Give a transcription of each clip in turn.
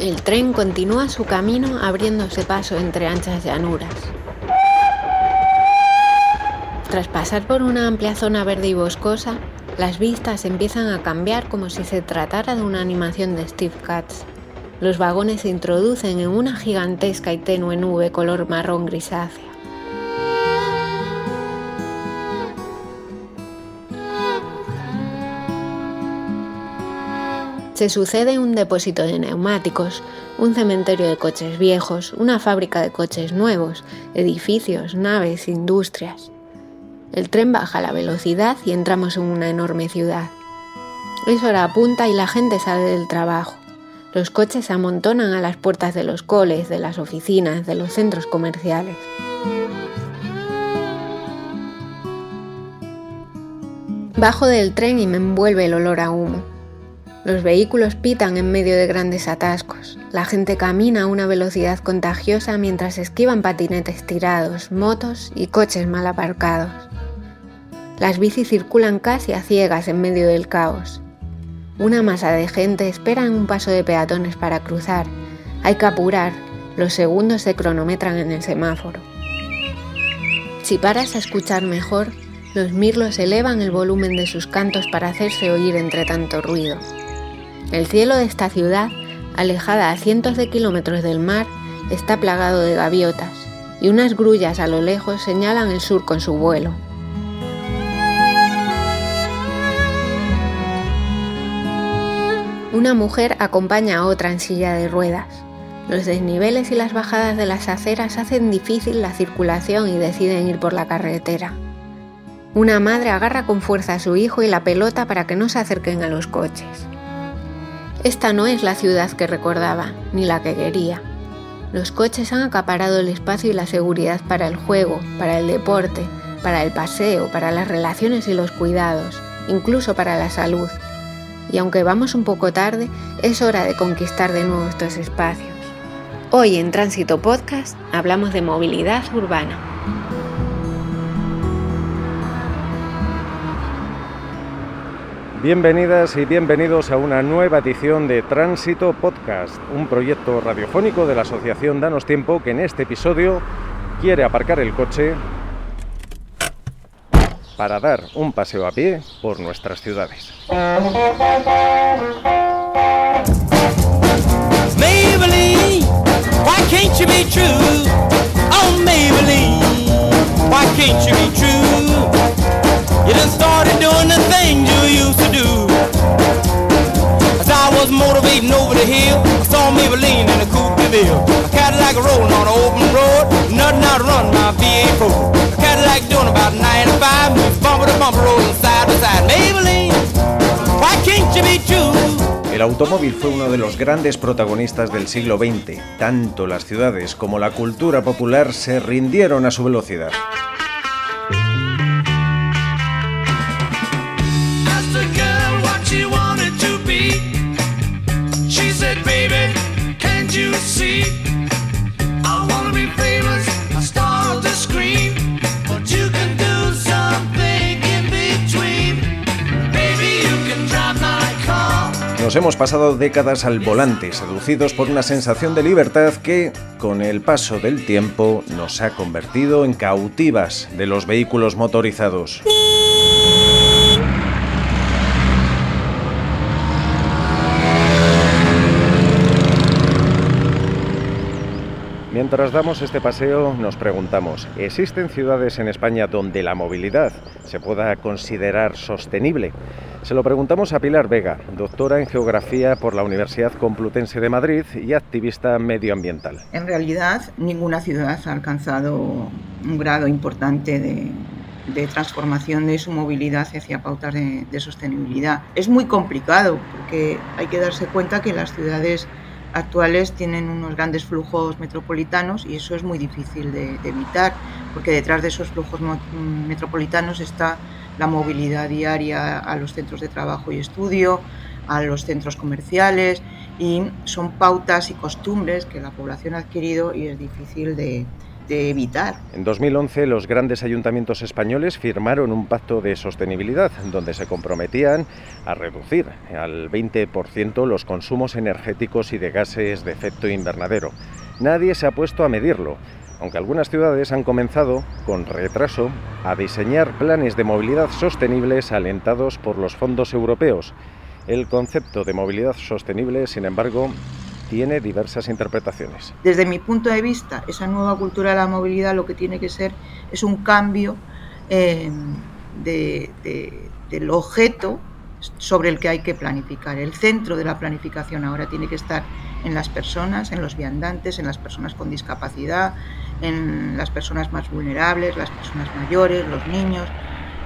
El tren continúa su camino abriéndose paso entre anchas llanuras. Tras pasar por una amplia zona verde y boscosa, las vistas empiezan a cambiar como si se tratara de una animación de Steve Katz. Los vagones se introducen en una gigantesca y tenue nube color marrón grisácea. Se sucede un depósito de neumáticos, un cementerio de coches viejos, una fábrica de coches nuevos, edificios, naves, industrias. El tren baja la velocidad y entramos en una enorme ciudad. Es hora punta y la gente sale del trabajo. Los coches se amontonan a las puertas de los coles, de las oficinas, de los centros comerciales. Bajo del tren y me envuelve el olor a humo. Los vehículos pitan en medio de grandes atascos. La gente camina a una velocidad contagiosa mientras esquivan patinetes tirados, motos y coches mal aparcados. Las bicis circulan casi a ciegas en medio del caos. Una masa de gente espera en un paso de peatones para cruzar. Hay que apurar. Los segundos se cronometran en el semáforo. Si paras a escuchar mejor, los mirlos elevan el volumen de sus cantos para hacerse oír entre tanto ruido. El cielo de esta ciudad, alejada a cientos de kilómetros del mar, está plagado de gaviotas, y unas grullas a lo lejos señalan el sur con su vuelo. Una mujer acompaña a otra en silla de ruedas. Los desniveles y las bajadas de las aceras hacen difícil la circulación y deciden ir por la carretera. Una madre agarra con fuerza a su hijo y la pelota para que no se acerquen a los coches. Esta no es la ciudad que recordaba, ni la que quería. Los coches han acaparado el espacio y la seguridad para el juego, para el deporte, para el paseo, para las relaciones y los cuidados, incluso para la salud. Y aunque vamos un poco tarde, es hora de conquistar de nuevo estos espacios. Hoy en Tránsito Podcast hablamos de movilidad urbana. Bienvenidas y bienvenidos a una nueva edición de Tránsito Podcast, un proyecto radiofónico de la Asociación Danos Tiempo que en este episodio quiere aparcar el coche para dar un paseo a pie por nuestras ciudades. Why can't you be true? Was motivating over the hill, I saw Maybelline in a coupe de ville. A Cadillac rolling on an open road, nothing out run my V8 A Cadillac doing about 95, moves bumper to bumper, rolling side to side. Maybelline, why can't you be true? El automóvil fue uno de los grandes protagonistas del siglo XX. Tanto las ciudades como la cultura popular se rindieron a su velocidad. Nos hemos pasado décadas al volante, seducidos por una sensación de libertad que, con el paso del tiempo, nos ha convertido en cautivas de los vehículos motorizados. Mientras damos este paseo nos preguntamos, ¿existen ciudades en España donde la movilidad se pueda considerar sostenible? Se lo preguntamos a Pilar Vega, doctora en Geografía por la Universidad Complutense de Madrid y activista medioambiental. En realidad, ninguna ciudad ha alcanzado un grado importante de, transformación de su movilidad hacia pautas de, de sostenibilidad. Es muy complicado porque hay que darse cuenta que las ciudades actuales tienen unos grandes flujos metropolitanos y eso es muy difícil de, evitar porque detrás de esos flujos metropolitanos está la movilidad diaria a los centros de trabajo y estudio, a los centros comerciales y son pautas y costumbres que la población ha adquirido y es difícil de, de evitar. En 2011 los grandes ayuntamientos españoles firmaron un pacto de sostenibilidad donde se comprometían a reducir al 20% los consumos energéticos y de gases de efecto invernadero. Nadie se ha puesto a medirlo, aunque algunas ciudades han comenzado, con retraso, a diseñar planes de movilidad sostenibles alentados por los fondos europeos. El concepto de movilidad sostenible, sin embargo, tiene diversas interpretaciones. Desde mi punto de vista, esa nueva cultura de la movilidad lo que tiene que ser es un cambio eh, de, de, del objeto sobre el que hay que planificar. El centro de la planificación ahora tiene que estar en las personas, en los viandantes, en las personas con discapacidad, en las personas más vulnerables, las personas mayores, los niños,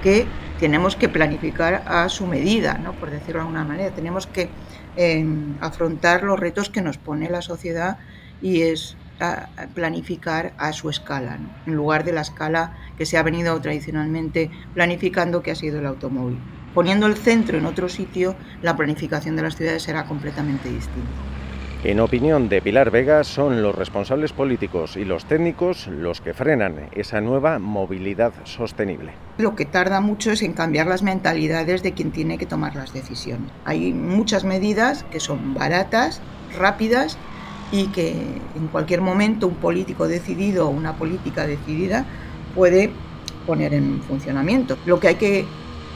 que tenemos que planificar a su medida, ¿no? por decirlo de alguna manera. Tenemos que eh, afrontar los retos que nos pone la sociedad y es planificar a su escala, en lugar de la escala que se ha venido tradicionalmente planificando, que ha sido el automóvil. Poniendo el centro en otro sitio, la planificación de las ciudades será completamente distinta. En opinión de Pilar Vega, son los responsables políticos y los técnicos los que frenan esa nueva movilidad sostenible. Lo que tarda mucho es en cambiar las mentalidades de quien tiene que tomar las decisiones. Hay muchas medidas que son baratas, rápidas y que en cualquier momento un político decidido o una política decidida puede poner en funcionamiento. Lo que hay que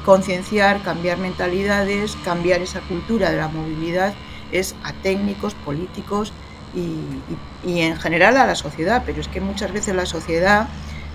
concienciar, cambiar mentalidades, cambiar esa cultura de la movilidad es a técnicos, políticos y, y, en general a la sociedad, pero es que muchas veces la sociedad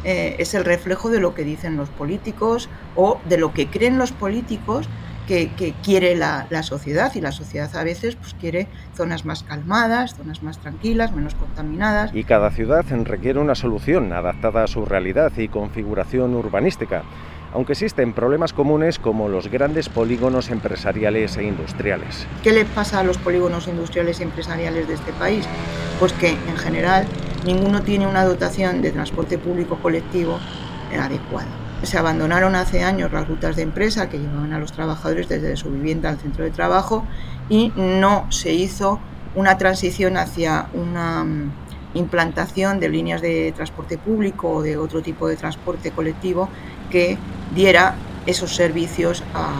eh, es el reflejo de lo que dicen los políticos o de lo que creen los políticos que, que quiere la, la, sociedad y la sociedad a veces pues, quiere zonas más calmadas, zonas más tranquilas, menos contaminadas. Y cada ciudad requiere una solución adaptada a su realidad y configuración urbanística aunque existen problemas comunes como los grandes polígonos empresariales e industriales. ¿Qué le pasa a los polígonos industriales y empresariales de este país? Pues que en general ninguno tiene una dotación de transporte público colectivo adecuada. Se abandonaron hace años las rutas de empresa que llevaban a los trabajadores desde su vivienda al centro de trabajo y no se hizo una transición hacia una implantación de líneas de transporte público o de otro tipo de transporte colectivo que diera esos servicios a,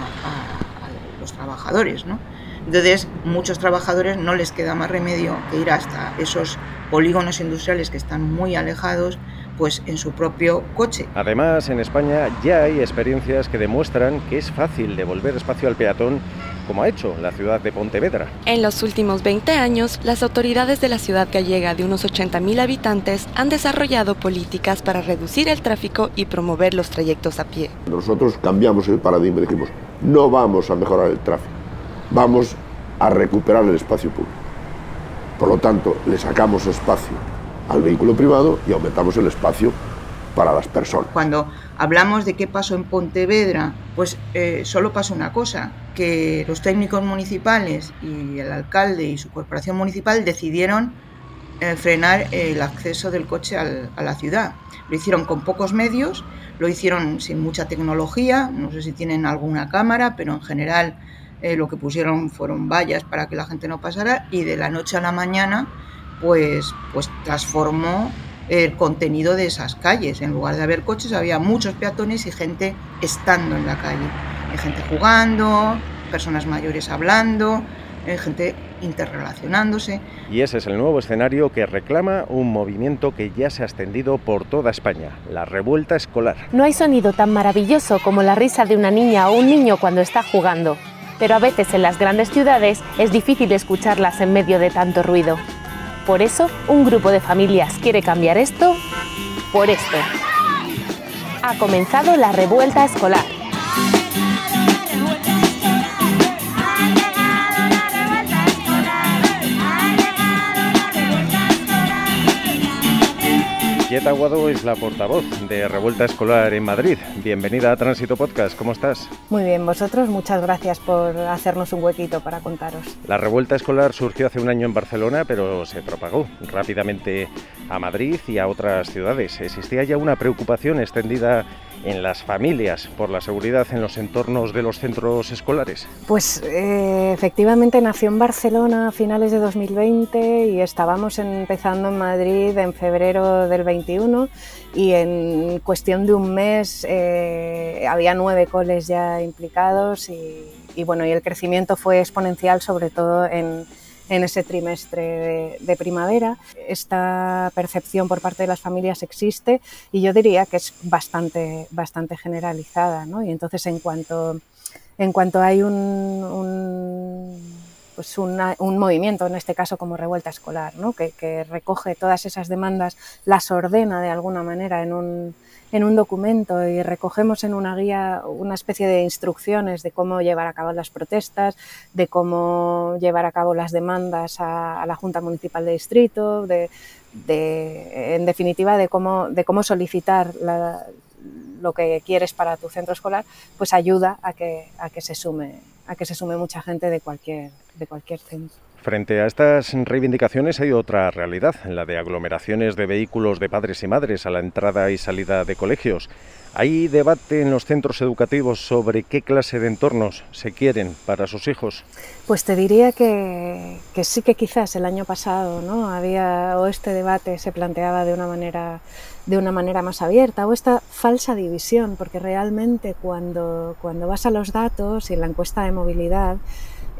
los trabajadores. ¿no? Entonces, muchos trabajadores no les queda más remedio que ir hasta esos polígonos industriales que están muy alejados, pues en su propio coche. Además, en España ya hay experiencias que demuestran que es fácil devolver espacio al peatón como ha hecho la ciudad de Pontevedra. En los últimos 20 años, las autoridades de la ciudad gallega de unos 80.000 habitantes han desarrollado políticas para reducir el tráfico y promover los trayectos a pie. Nosotros cambiamos el paradigma y dijimos, no vamos a mejorar el tráfico, vamos a recuperar el espacio público. Por lo tanto, le sacamos espacio al vehículo privado y aumentamos el espacio para las personas. Cuando hablamos de qué pasó en Pontevedra, pues eh, solo pasó una cosa, que los técnicos municipales y el alcalde y su corporación municipal decidieron eh, frenar el acceso del coche al, a la ciudad. Lo hicieron con pocos medios, lo hicieron sin mucha tecnología, no sé si tienen alguna cámara, pero en general eh, lo que pusieron fueron vallas para que la gente no pasara y de la noche a la mañana pues, pues transformó el contenido de esas calles. En lugar de haber coches había muchos peatones y gente estando en la calle. Hay gente jugando, personas mayores hablando, hay gente interrelacionándose. Y ese es el nuevo escenario que reclama un movimiento que ya se ha extendido por toda España, la revuelta escolar. No hay sonido tan maravilloso como la risa de una niña o un niño cuando está jugando, pero a veces en las grandes ciudades es difícil escucharlas en medio de tanto ruido. Por eso, un grupo de familias quiere cambiar esto por esto. Ha comenzado la revuelta escolar. Yeta Aguado es la portavoz de Revuelta Escolar en Madrid. Bienvenida a Tránsito Podcast, ¿cómo estás? Muy bien, vosotros, muchas gracias por hacernos un huequito para contaros. La Revuelta Escolar surgió hace un año en Barcelona, pero se propagó rápidamente a Madrid y a otras ciudades. Existía ya una preocupación extendida en las familias por la seguridad en los entornos de los centros escolares? Pues eh, efectivamente nació en Barcelona a finales de 2020 y estábamos empezando en Madrid en febrero del 21 y en cuestión de un mes eh, había nueve coles ya implicados y, y, bueno, y el crecimiento fue exponencial sobre todo en en ese trimestre de, primavera. Esta percepción por parte de las familias existe y yo diría que es bastante, bastante generalizada. ¿no? Y entonces en cuanto, en cuanto hay un, pues un movimiento, en este caso como revuelta escolar, ¿no? que, que recoge todas esas demandas, las ordena de alguna manera en un, en un documento y recogemos en una guía una especie de instrucciones de cómo llevar a cabo las protestas, de cómo llevar a cabo las demandas a, la Junta Municipal de Distrito, de, en definitiva de cómo, de cómo solicitar lo que quieres para tu centro escolar, pues ayuda a que, a que, se, sume, a que se sume mucha gente de cualquier, de cualquier centro. Frente a estas reivindicaciones hay otra realidad, la de aglomeraciones de vehículos de padres y madres a la entrada y salida de colegios. ¿Hay debate en los centros educativos sobre qué clase de entornos se quieren para sus hijos? Pues te diría que, sí que quizás el año pasado ¿no? había o este debate se planteaba de una manera de una manera más abierta o esta falsa división, porque realmente cuando, cuando vas a los datos y en la encuesta de movilidad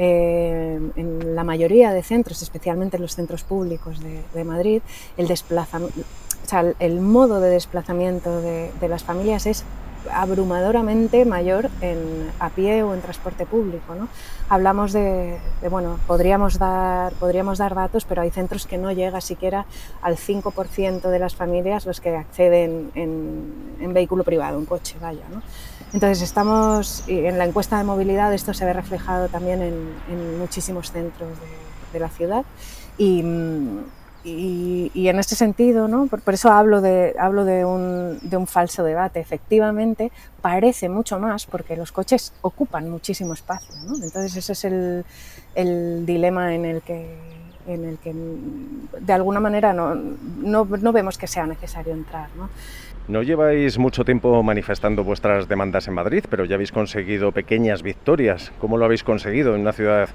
eh, en la mayoría de centros, especialmente en los centros públicos de, Madrid, el, modo de desplazamiento de, las familias es abrumadoramente mayor en, a pie o en transporte público. Hablamos de, bueno, podríamos dar, podríamos dar datos, pero hay centros que no llega siquiera al 5% de las familias los que acceden en, en vehículo privado, un coche, vaya. ¿no? Entonces estamos, en la encuesta de movilidad esto se ve reflejado también en, muchísimos centros de, la ciudad y, en este sentido, por, eso hablo, de, un, falso debate, efectivamente parece mucho más porque los coches ocupan muchísimo espacio. ¿no? Entonces ese es el, dilema en el que en el que de alguna manera no, vemos que sea necesario entrar. No lleváis mucho tiempo manifestando vuestras demandas en Madrid, pero ya habéis conseguido pequeñas victorias. ¿Cómo lo habéis conseguido en una ciudad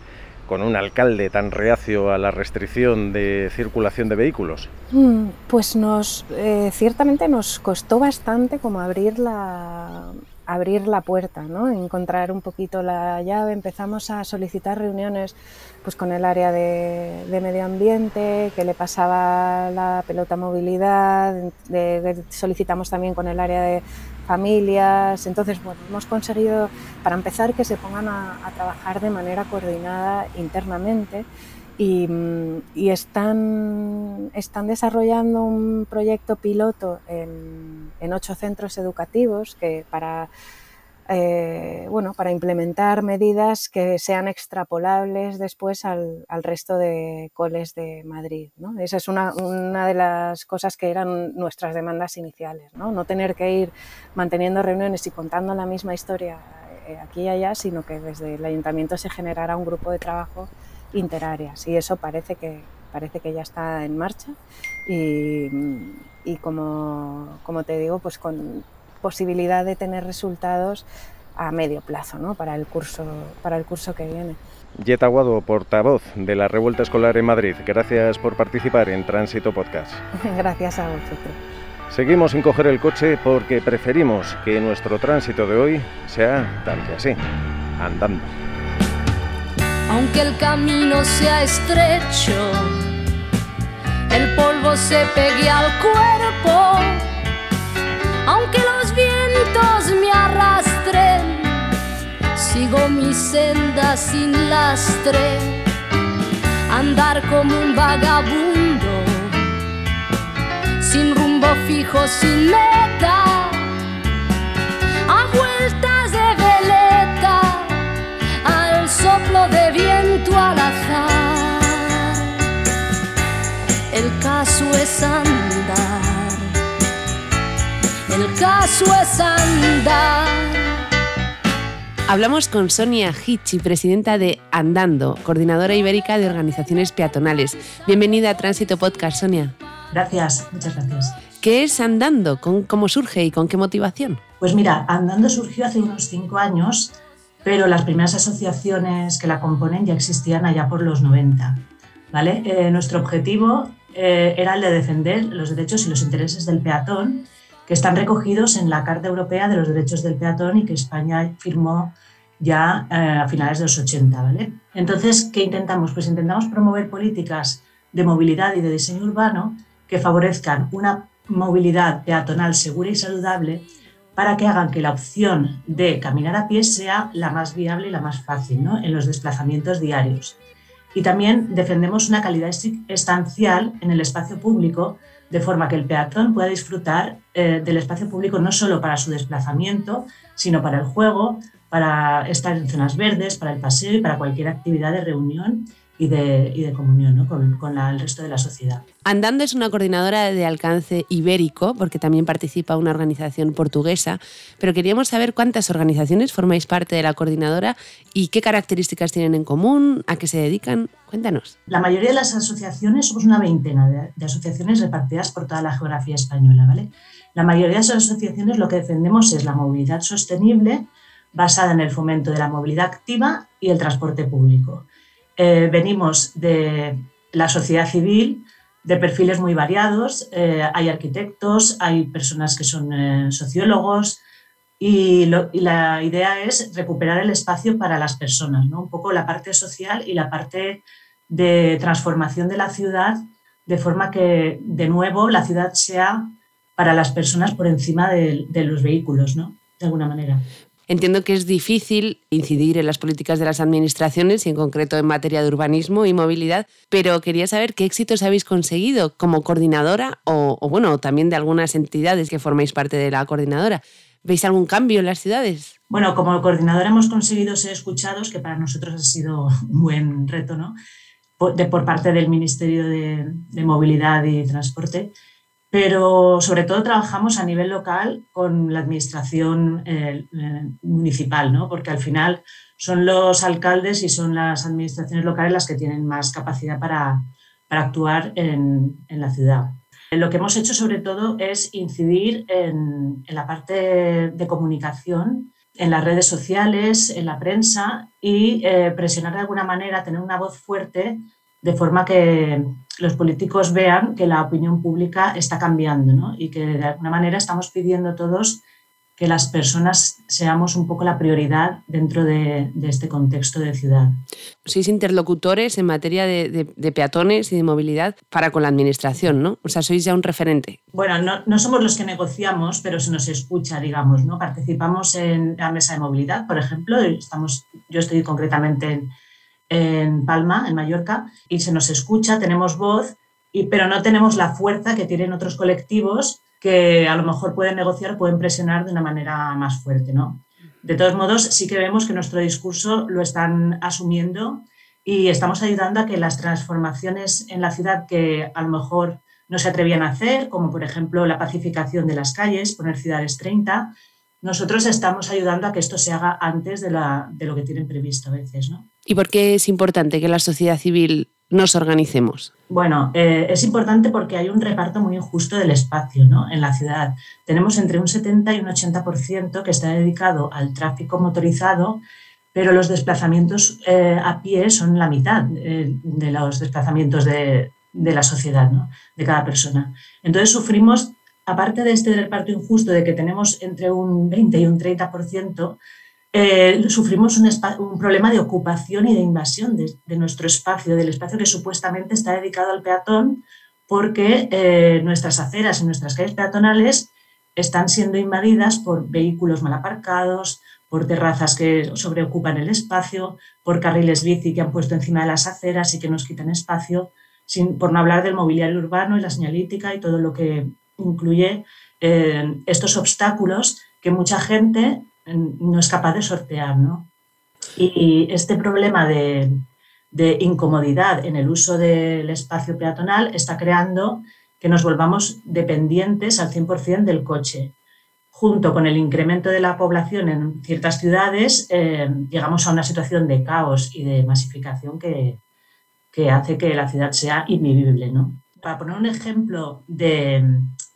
con un alcalde tan reacio a la restricción de circulación de vehículos? Mm, pues nos, eh, ciertamente nos costó bastante como abrir la, abrir la puerta, ¿no? encontrar un poquito la llave. Empezamos a solicitar reuniones pues, con el área de, medio ambiente, que le pasaba la pelota movilidad, solicitamos también con el área de familias. Entonces, bueno, hemos conseguido, para empezar, que se pongan a, a trabajar de manera coordinada internamente y, están, desarrollando un proyecto piloto en, ocho centros educativos que para, eh, bueno, para implementar medidas que sean extrapolables después al, resto de coles de Madrid. Esa es una, una, de las cosas que eran nuestras demandas iniciales, no, no tener que ir manteniendo reuniones y contando la misma historia eh, aquí y allá, sino que desde el ayuntamiento se generara un grupo de trabajo interáreas y eso parece que, parece que ya está en marcha y, y como, como, te digo, pues con posibilidad de tener resultados a medio plazo ¿no? para, el curso, para el curso que viene. Yeta Aguado, portavoz de la Revuelta Escolar en Madrid, gracias por participar en Tránsito Podcast. gracias a vosotros. Seguimos sin coger el coche porque preferimos que nuestro tránsito de hoy sea tal que así, andando aunque el camino sea estrecho, el polvo se pegue al cuerpo, aunque los vientos me arrastren, sigo mi senda sin lastre, andar como un vagabundo, sin rumbo fijo, sin meta, soplo de viento al azar. El caso es andar. El caso es andar. Hablamos con Sonia Hichi, presidenta de Andando, coordinadora ibérica de organizaciones peatonales. Bienvenida a Tránsito Podcast, Sonia. Gracias, muchas gracias. ¿Qué es Andando? ¿Cómo surge y con qué motivación? Pues mira, Andando surgió hace unos cinco años, pero las primeras asociaciones que la componen ya existían allá por los 90. ¿vale? Eh, nuestro objetivo eh, era el de defender los derechos y los intereses del peatón, que están recogidos en la Carta Europea de los Derechos del Peatón y que España firmó ya eh, a finales de los 80. ¿vale? Entonces, ¿qué intentamos? Pues intentamos promover políticas de movilidad y de diseño urbano que favorezcan una movilidad peatonal segura y saludable para que hagan que la opción de caminar a pie sea la más viable y la más fácil ¿no? en los desplazamientos diarios. Y también defendemos una calidad estancial en el espacio público, de forma que el peatón pueda disfrutar eh, del espacio público no solo para su desplazamiento, sino para el juego, para estar en zonas verdes, para el paseo y para cualquier actividad de reunión y de, comunión con, el resto de la sociedad. Andando es una coordinadora de alcance ibérico, porque también participa una organización portuguesa, pero queríamos saber cuántas organizaciones formáis parte de la coordinadora y qué características tienen en común, a qué se dedican. Cuéntanos. La mayoría de las asociaciones, somos una veintena de, de asociaciones repartidas por toda la geografía española. ¿vale? La mayoría de esas asociaciones lo que defendemos es la movilidad sostenible basada en el fomento de la movilidad activa y el transporte público. Eh, venimos de la sociedad civil, de perfiles muy variados. Eh, hay arquitectos, hay personas que son eh, sociólogos y, la idea es recuperar el espacio para las personas, ¿no? un poco la parte social y la parte de transformación de la ciudad, de forma que, de nuevo, la ciudad sea para las personas por encima de, de los vehículos, ¿no? de alguna manera. Entiendo que es difícil incidir en las políticas de las administraciones y en concreto en materia de urbanismo y movilidad, pero quería saber qué éxitos habéis conseguido como coordinadora o, bueno, también de algunas entidades que formáis parte de la coordinadora. ¿Veis algún cambio en las ciudades? Bueno, como coordinadora hemos conseguido ser escuchados, que para nosotros ha sido un buen reto, ¿no? Por, de, por parte del Ministerio de, de Movilidad y Transporte pero sobre todo trabajamos a nivel local con la administración eh, eh, municipal, ¿no? porque al final son los alcaldes y son las administraciones locales las que tienen más capacidad para, para actuar en, en, la ciudad. Lo que hemos hecho sobre todo es incidir en, en la parte de comunicación, en las redes sociales, en la prensa y eh, presionar de alguna manera, tener una voz fuerte de forma que los políticos vean que la opinión pública está cambiando ¿no? y que de alguna manera estamos pidiendo todos que las personas seamos un poco la prioridad dentro de, este contexto de ciudad. Sois interlocutores en materia de, peatones y de movilidad para con la administración, ¿no? O sea, sois ya un referente. Bueno, no, no, somos los que negociamos, pero se nos escucha, digamos, ¿no? Participamos en la mesa de movilidad, por ejemplo, estamos, yo estoy concretamente en en Palma, en Mallorca, y se nos escucha, tenemos voz, y, pero no tenemos la fuerza que tienen otros colectivos que a lo mejor pueden negociar, pueden presionar de una manera más fuerte. ¿no? De todos modos, sí que vemos que nuestro discurso lo están asumiendo y estamos ayudando a que las transformaciones en la ciudad que a lo mejor no se atrevían a hacer, como por ejemplo la pacificación de las calles, poner ciudades 30, nosotros estamos ayudando a que esto se haga antes de, de lo que tienen previsto a veces. ¿no? ¿Y por qué es importante que la sociedad civil nos organicemos? Bueno, eh, es importante porque hay un reparto muy injusto del espacio ¿no? en la ciudad. Tenemos entre un 70 y un 80% que está dedicado al tráfico motorizado, pero los desplazamientos eh, a pie son la mitad eh, de los desplazamientos de, de la sociedad, ¿no? de cada persona. Entonces sufrimos aparte de este reparto injusto de que tenemos entre un 20 y un 30%, eh, sufrimos un, problema de ocupación y de invasión de, nuestro espacio, del espacio que supuestamente está dedicado al peatón, porque eh, nuestras aceras y nuestras calles peatonales están siendo invadidas por vehículos mal aparcados, por terrazas que sobreocupan el espacio, por carriles bici que han puesto encima de las aceras y que nos quitan espacio, sin, por no hablar del mobiliario urbano y la señalítica y todo lo que incluye eh, estos obstáculos que mucha gente no es capaz de sortear. Y este problema de, incomodidad en el uso del espacio peatonal está creando que nos volvamos dependientes al 100% del coche. Junto con el incremento de la población en ciertas ciudades, eh, llegamos a una situación de caos y de masificación que, que hace que la ciudad sea invivible. ¿no? Para poner un ejemplo de,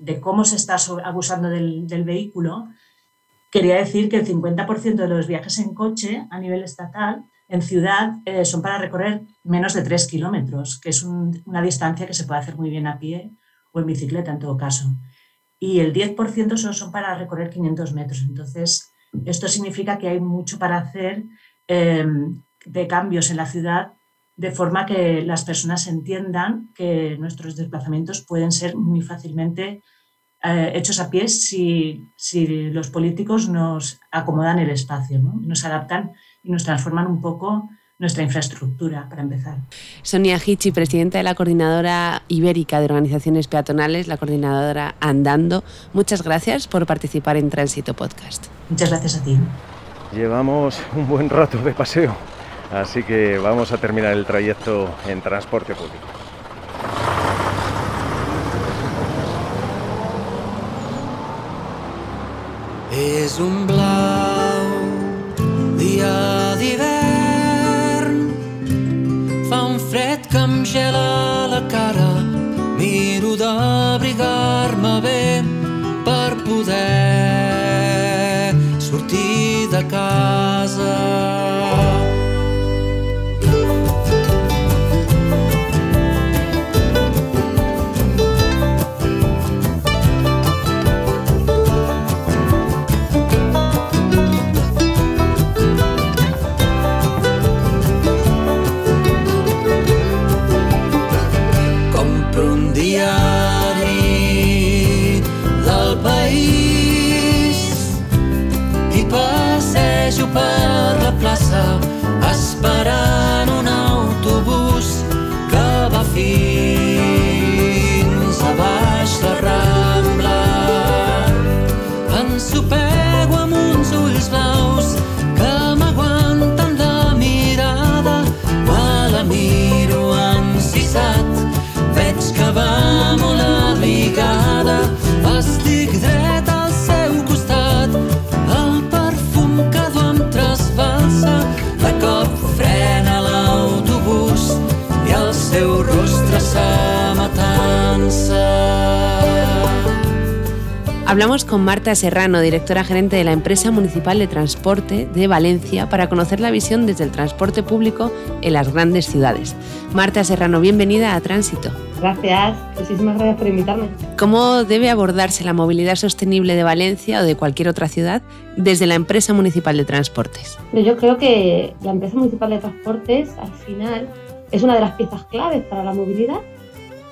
de cómo se está abusando del, vehículo, quería decir que el 50% de los viajes en coche a nivel estatal en ciudad eh, son para recorrer menos de 3 kilómetros, que es una distancia que se puede hacer muy bien a pie o en bicicleta en todo caso. Y el 10% solo son para recorrer 500 metros. Entonces, esto significa que hay mucho para hacer eh, de cambios en la ciudad de forma que las personas entiendan que nuestros desplazamientos pueden ser muy fácilmente eh, hechos a pie si, si, los políticos nos acomodan el espacio, ¿no? nos adaptan y nos transforman un poco nuestra infraestructura, para empezar. Sonia Hichi, presidenta de la Coordinadora Ibérica de Organizaciones Peatonales, la coordinadora Andando, muchas gracias por participar en Tránsito Podcast. Muchas gracias a ti. Llevamos un buen rato de paseo, así que vamos a terminar el trayecto en transporte público. És un blau dia d'hivern Fa un fred que em gela la cara Miro d'abrigar-me bé per poder sortir de casa. Hablamos con Marta Serrano, directora gerente de la empresa municipal de transporte de Valencia, para conocer la visión desde el transporte público en las grandes ciudades. Marta Serrano, bienvenida a Tránsito. Gracias, muchísimas gracias por invitarme. ¿Cómo debe abordarse la movilidad sostenible de Valencia o de cualquier otra ciudad desde la empresa municipal de transportes? Yo creo que la empresa municipal de transportes al final es una de las piezas claves para la movilidad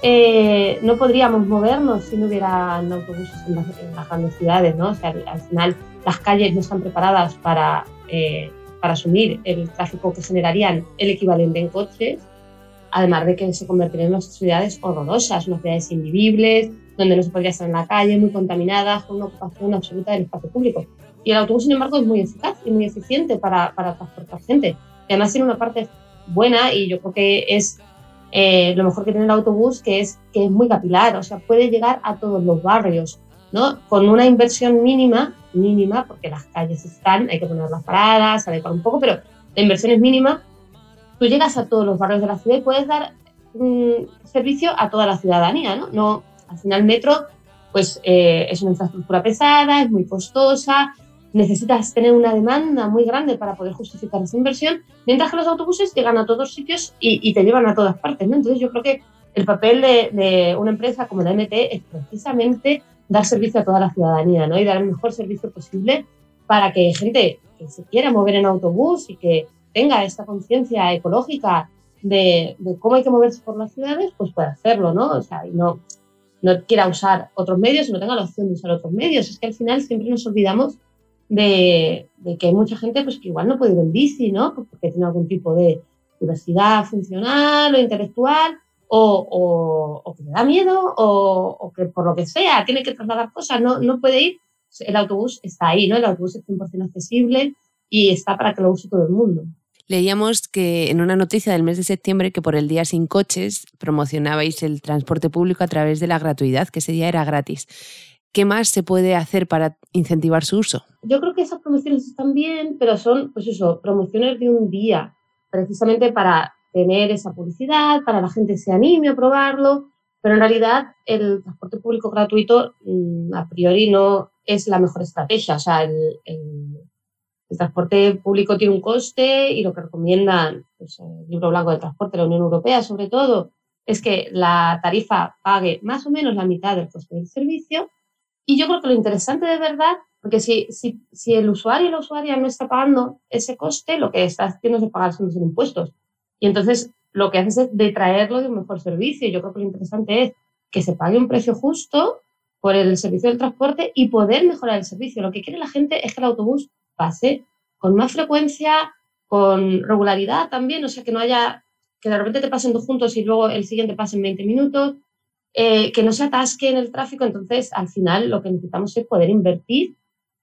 eh, no podríamos movernos si no hubiera autobuses en las, grandes ciudades, ¿no? O sea, al final las calles no están preparadas para, eh, para asumir el tráfico que generarían el equivalente en coches, además de que se convertirían en unas ciudades horrorosas, unas ciudades invivibles, donde no se podría estar en la calle, muy contaminadas, con una ocupación absoluta del espacio público. Y el autobús, sin embargo, es muy eficaz y muy eficiente para, para transportar gente. Y además tiene una parte buena y yo creo que es eh, lo mejor que tiene el autobús, que es que es muy capilar, o sea, puede llegar a todos los barrios, ¿no? Con una inversión mínima, mínima, porque las calles están, hay que poner las paradas, adecuar un poco, pero la inversión es mínima. Tú llegas a todos los barrios de la ciudad y puedes dar un servicio a toda la ciudadanía, ¿no? no al final, metro, pues eh, es una infraestructura pesada, es muy costosa, necesitas tener una demanda muy grande para poder justificar esa inversión, mientras que los autobuses llegan a todos sitios y, te llevan a todas partes. ¿no? Entonces yo creo que el papel de, una empresa como la MT es precisamente dar servicio a toda la ciudadanía ¿no? y dar el mejor servicio posible para que gente que se quiera mover en autobús y que tenga esta conciencia ecológica de, cómo hay que moverse por las ciudades, pues pueda hacerlo, ¿no? O sea, y no, no quiera usar otros medios, no tenga la opción de usar otros medios. Es que al final siempre nos olvidamos de, que hay mucha gente pues, que igual no puede ir en bici, ¿no? Porque tiene algún tipo de diversidad funcional o intelectual, o, o, que le da miedo, o, que por lo que sea tiene que trasladar cosas, no, no puede ir. El autobús está ahí, ¿no? El autobús es 100% accesible y está para que lo use todo el mundo. Leíamos que en una noticia del mes de septiembre que por el Día Sin Coches promocionabais el transporte público a través de la gratuidad, que ese día era gratis. ¿Qué más se puede hacer para incentivar su uso? Yo creo que esas promociones están bien, pero son, pues eso, promociones de un día, precisamente para tener esa publicidad, para la gente se anime a probarlo, pero en realidad el transporte público gratuito mm, a priori no es la mejor estrategia. O sea, el, el, transporte público tiene un coste y lo que recomiendan pues, el libro blanco de transporte de la Unión Europea, sobre todo, es que la tarifa pague más o menos la mitad del coste del servicio. Y yo creo que lo interesante de verdad, porque si, si, si el usuario y la usuaria no está pagando ese coste, lo que está haciendo es pagar son impuestos. Y entonces lo que hace es detraerlo de un mejor servicio. Yo creo que lo interesante es que se pague un precio justo por el servicio del transporte y poder mejorar el servicio. Lo que quiere la gente es que el autobús pase con más frecuencia, con regularidad también, o sea, que no haya, que de repente te pasen dos juntos y luego el siguiente pase en 20 minutos, eh, que no se atasque en el tráfico. Entonces, al final, lo que necesitamos es poder invertir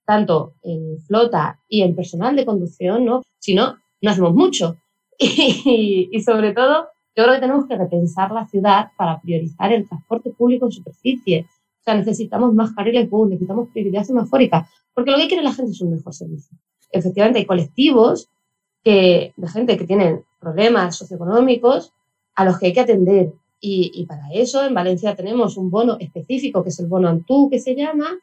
tanto en flota y en personal de conducción, ¿no? Si no, no hacemos mucho. Y, sobre todo, yo creo que tenemos que repensar la ciudad para priorizar el transporte público en superficie sea, necesitamos más carriles bus, necesitamos prioridad semafórica, porque lo que quiere la gente es un mejor servicio. Efectivamente, hay colectivos que, de gente que tienen problemas socioeconómicos a los que hay que atender. Y, para eso en Valencia tenemos un bono específico, que es el bono Antú, que se llama,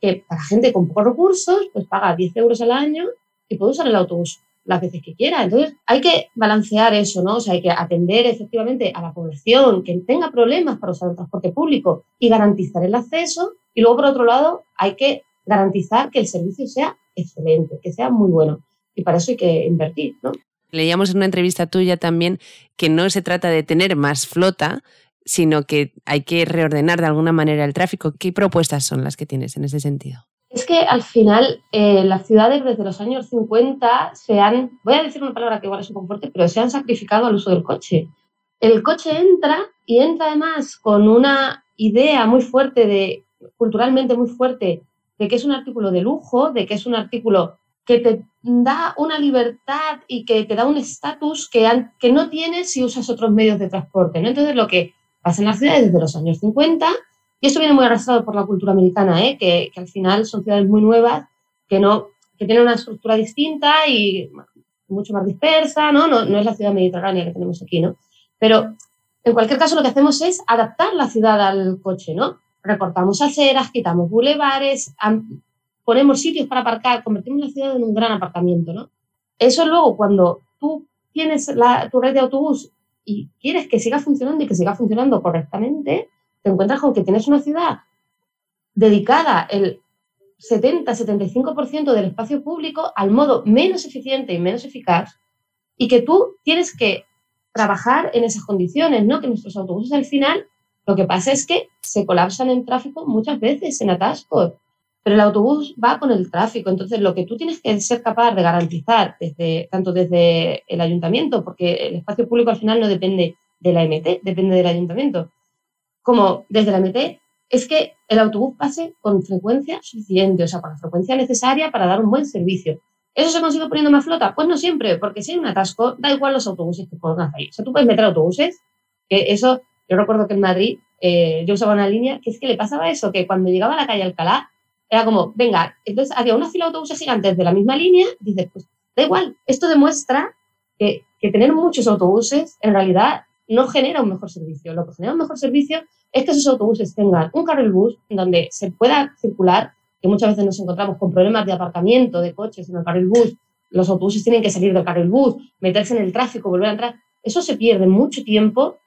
que para gente con pocos recursos, pues paga 10 euros al año y puede usar el autobús las veces que quiera. Entonces, hay que balancear eso, ¿no? O sea, hay que atender efectivamente a la población que tenga problemas para usar el transporte público y garantizar el acceso. Y luego, por otro lado, hay que garantizar que el servicio sea excelente, que sea muy bueno. Y para eso hay que invertir, ¿no? Leíamos en una entrevista tuya también que no se trata de tener más flota, sino que hay que reordenar de alguna manera el tráfico. ¿Qué propuestas son las que tienes en ese sentido? Es que al final eh, las ciudades desde los años 50 se han, voy a decir una palabra que igual es un poco pero se han sacrificado al uso del coche. El coche entra y entra además con una idea muy fuerte de, culturalmente muy fuerte, de que es un artículo de lujo, de que es un artículo que te da una libertad y que te da un estatus que, que no tienes si usas otros medios de transporte. ¿no? Entonces lo que pasa en las ciudades desde los años 50 y esto viene muy arrastrado por la cultura americana, ¿eh? que, que, al final son ciudades muy nuevas, que, no, que tienen una estructura distinta y mucho más dispersa, ¿no? ¿no? No es la ciudad mediterránea que tenemos aquí, ¿no? Pero en cualquier caso lo que hacemos es adaptar la ciudad al coche, ¿no? Recortamos aceras, quitamos bulevares, ponemos sitios para aparcar, convertimos la ciudad en un gran aparcamiento, ¿no? Eso luego cuando tú tienes la, tu red de autobús y quieres que siga funcionando y que siga funcionando correctamente, te encuentras con que tienes una ciudad dedicada el 70-75% del espacio público al modo menos eficiente y menos eficaz y que tú tienes que trabajar en esas condiciones, ¿no? Que nuestros autobuses al final lo que pasa es que se colapsan en tráfico muchas veces, en atascos, pero el autobús va con el tráfico. Entonces, lo que tú tienes que ser capaz de garantizar, tanto desde el ayuntamiento, porque el espacio público al final no depende de la MT, depende del ayuntamiento, como desde la MT, es que el autobús pase con frecuencia suficiente, o sea, con la frecuencia necesaria para dar un buen servicio. ¿Eso se consigue poniendo más flota? Pues no siempre, porque si hay un atasco, da igual los autobuses que pongas ahí. O sea, tú puedes meter autobuses, que eso, yo recuerdo que en Madrid eh, yo usaba una línea, que es que le pasaba eso, que cuando llegaba a la calle Alcalá, era como, venga, entonces había una fila de autobuses gigantes de la misma línea, dices, pues da igual, esto demuestra que, que tener muchos autobuses en realidad no genera un mejor servicio. Lo que genera un mejor servicio es que esos autobuses tengan un carril bus donde se pueda circular, que muchas veces nos encontramos con problemas de aparcamiento de coches en el carril bus, los autobuses tienen que salir del carril bus, meterse en el tráfico, volver a entrar. Eso se pierde mucho tiempo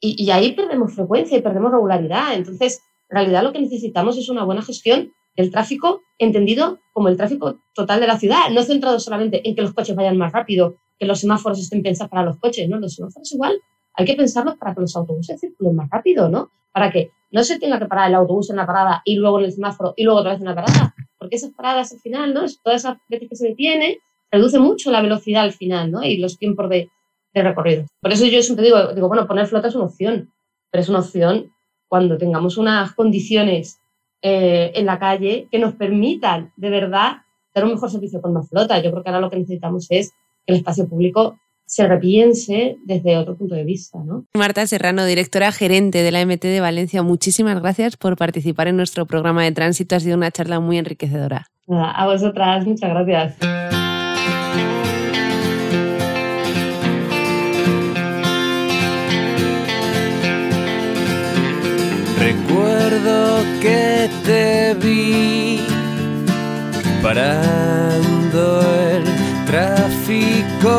y, y ahí perdemos frecuencia y perdemos regularidad. Entonces, en realidad lo que necesitamos es una buena gestión del tráfico entendido como el tráfico total de la ciudad, no centrado solamente en que los coches vayan más rápido, que los semáforos estén pensados para los coches, ¿no? Los semáforos igual hay que pensarlos para que los autobuses circulen más rápido, ¿no? Para que no se tenga que parar el autobús en la parada y luego en el semáforo y luego otra vez en la parada, porque esas paradas al final, ¿no? Todas esas veces que se detiene, reduce mucho la velocidad al final, ¿no? Y los tiempos de, de recorrido. Por eso yo siempre digo, digo, bueno, poner flota es una opción, pero es una opción cuando tengamos unas condiciones eh, en la calle que nos permitan de verdad dar un mejor servicio con más flota. Yo creo que ahora lo que necesitamos es que el espacio público se repiense desde otro punto de vista. ¿no? Marta Serrano, directora gerente de la MT de Valencia, muchísimas gracias por participar en nuestro programa de tránsito. Ha sido una charla muy enriquecedora. A vosotras, muchas gracias. Parando el tráfico.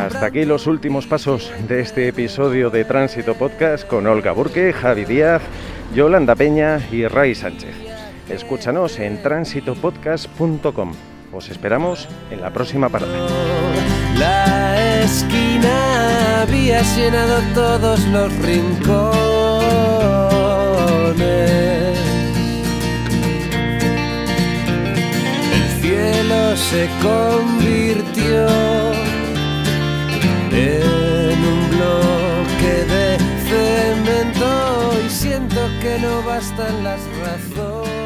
Hasta aquí los últimos pasos de este episodio de Tránsito Podcast con Olga Burque, Javi Díaz, Yolanda Peña y Ray Sánchez. Escúchanos en tránsitopodcast.com. Os esperamos en la próxima parada. La esquina había llenado todos los rincones. Se convirtió en un bloque de cemento y siento que no bastan las razones.